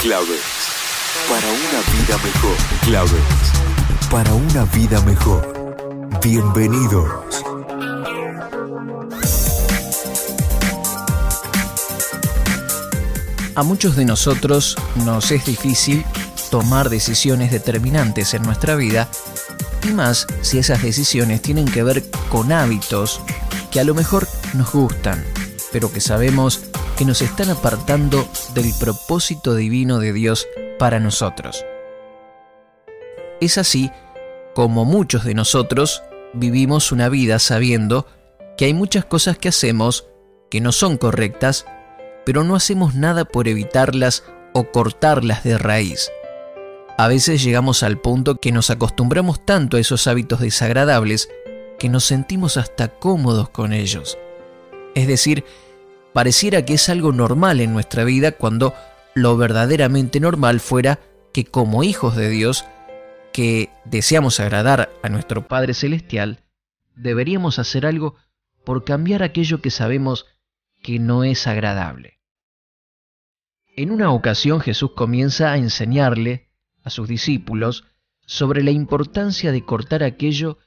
Claves. Para una vida mejor. Claves. Para una vida mejor. Bienvenidos. A muchos de nosotros nos es difícil tomar decisiones determinantes en nuestra vida y más si esas decisiones tienen que ver con hábitos que a lo mejor nos gustan, pero que sabemos que nos están apartando del propósito divino de Dios para nosotros. Es así como muchos de nosotros vivimos una vida sabiendo que hay muchas cosas que hacemos que no son correctas, pero no hacemos nada por evitarlas o cortarlas de raíz. A veces llegamos al punto que nos acostumbramos tanto a esos hábitos desagradables que nos sentimos hasta cómodos con ellos. Es decir, pareciera que es algo normal en nuestra vida cuando lo verdaderamente normal fuera que como hijos de Dios, que deseamos agradar a nuestro Padre Celestial, deberíamos hacer algo por cambiar aquello que sabemos que no es agradable. En una ocasión Jesús comienza a enseñarle a sus discípulos sobre la importancia de cortar aquello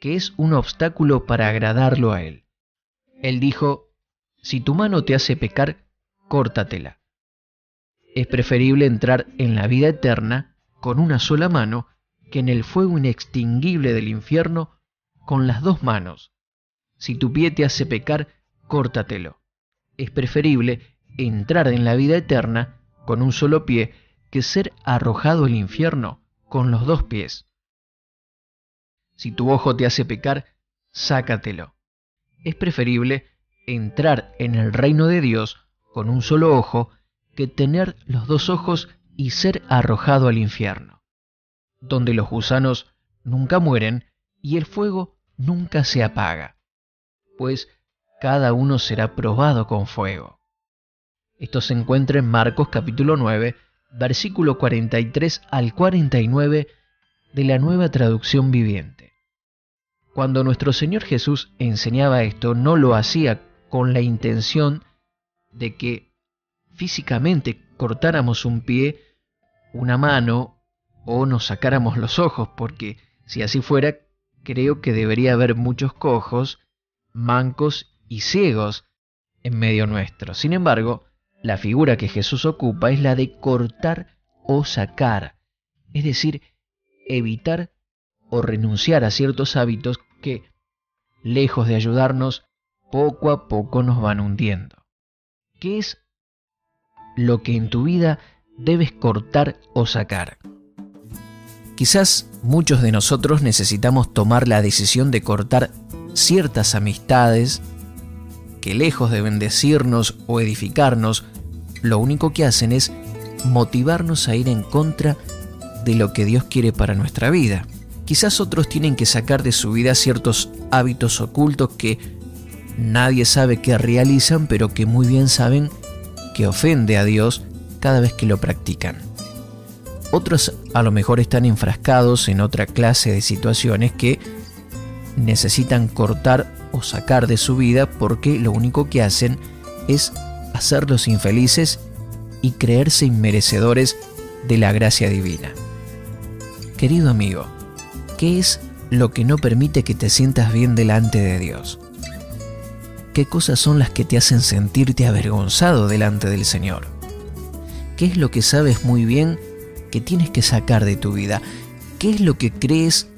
que es un obstáculo para agradarlo a Él. Él dijo, si tu mano te hace pecar, córtatela. Es preferible entrar en la vida eterna con una sola mano que en el fuego inextinguible del infierno con las dos manos. Si tu pie te hace pecar, córtatelo. Es preferible entrar en la vida eterna con un solo pie que ser arrojado al infierno con los dos pies. Si tu ojo te hace pecar, sácatelo. Es preferible entrar en el reino de Dios con un solo ojo que tener los dos ojos y ser arrojado al infierno, donde los gusanos nunca mueren y el fuego nunca se apaga, pues cada uno será probado con fuego. Esto se encuentra en Marcos capítulo 9, versículo 43 al 49 de la nueva traducción viviente. Cuando nuestro Señor Jesús enseñaba esto, no lo hacía con la intención de que físicamente cortáramos un pie, una mano o nos sacáramos los ojos, porque si así fuera, creo que debería haber muchos cojos, mancos y ciegos en medio nuestro. Sin embargo, la figura que Jesús ocupa es la de cortar o sacar, es decir, evitar o renunciar a ciertos hábitos que, lejos de ayudarnos, poco a poco nos van hundiendo. ¿Qué es lo que en tu vida debes cortar o sacar? Quizás muchos de nosotros necesitamos tomar la decisión de cortar ciertas amistades que lejos de bendecirnos o edificarnos, lo único que hacen es motivarnos a ir en contra de lo que Dios quiere para nuestra vida. Quizás otros tienen que sacar de su vida ciertos hábitos ocultos que nadie sabe que realizan, pero que muy bien saben que ofende a Dios cada vez que lo practican. Otros a lo mejor están enfrascados en otra clase de situaciones que necesitan cortar o sacar de su vida porque lo único que hacen es hacerlos infelices y creerse inmerecedores de la gracia divina. Querido amigo, ¿qué es lo que no permite que te sientas bien delante de Dios? ¿Qué cosas son las que te hacen sentirte avergonzado delante del Señor? ¿Qué es lo que sabes muy bien que tienes que sacar de tu vida? ¿Qué es lo que crees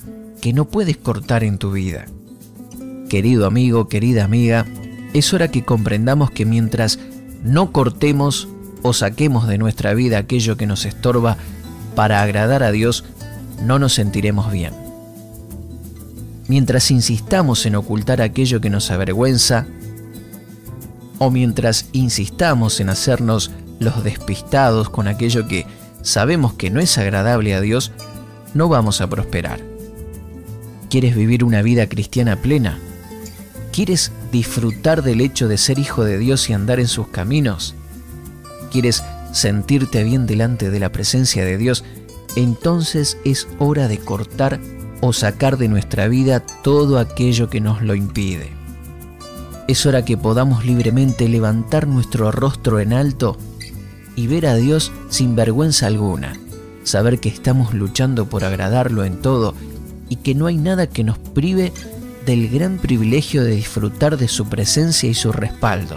que no puedes cortar en tu vida? Querido amigo, querida amiga, es hora que comprendamos que mientras no cortemos o saquemos de nuestra vida aquello que nos estorba para agradar a Dios, no nos sentiremos bien. Mientras insistamos en ocultar aquello que nos avergüenza, o mientras insistamos en hacernos los despistados con aquello que sabemos que no es agradable a Dios, no vamos a prosperar. ¿Quieres vivir una vida cristiana plena? ¿Quieres disfrutar del hecho de ser hijo de Dios y andar en sus caminos? ¿Quieres sentirte bien delante de la presencia de Dios? Entonces es hora de cortar o sacar de nuestra vida todo aquello que nos lo impide. Es hora que podamos libremente levantar nuestro rostro en alto y ver a Dios sin vergüenza alguna. Saber que estamos luchando por agradarlo en todo y que no hay nada que nos prive del gran privilegio de disfrutar de su presencia y su respaldo.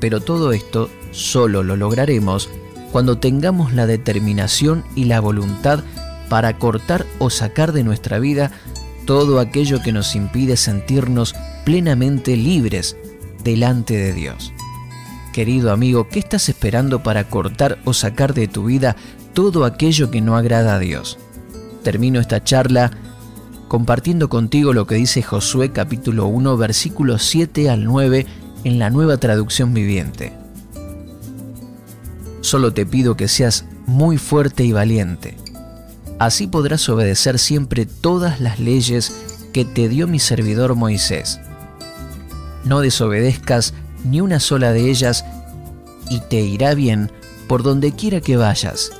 Pero todo esto solo lo lograremos cuando tengamos la determinación y la voluntad para cortar o sacar de nuestra vida todo aquello que nos impide sentirnos plenamente libres delante de Dios. Querido amigo, ¿qué estás esperando para cortar o sacar de tu vida todo aquello que no agrada a Dios? Termino esta charla compartiendo contigo lo que dice Josué capítulo 1 versículos 7 al 9 en la nueva traducción viviente. Solo te pido que seas muy fuerte y valiente. Así podrás obedecer siempre todas las leyes que te dio mi servidor Moisés. No desobedezcas ni una sola de ellas y te irá bien por donde quiera que vayas.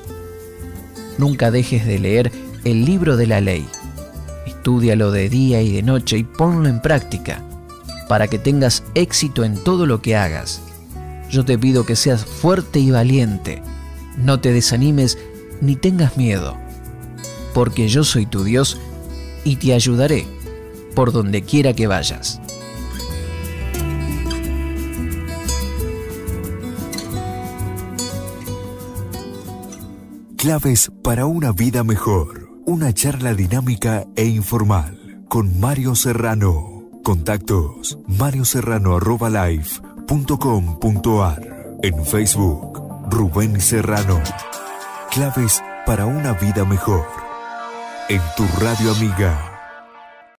Nunca dejes de leer el libro de la ley. Estúdialo de día y de noche y ponlo en práctica para que tengas éxito en todo lo que hagas. Yo te pido que seas fuerte y valiente. No te desanimes ni tengas miedo, porque yo soy tu Dios y te ayudaré por donde quiera que vayas. Claves para una vida mejor. Una charla dinámica e informal con Mario Serrano. Contactos marioserrano.life.com.ar En Facebook, Rubén Serrano. Claves para una vida mejor. En tu radio amiga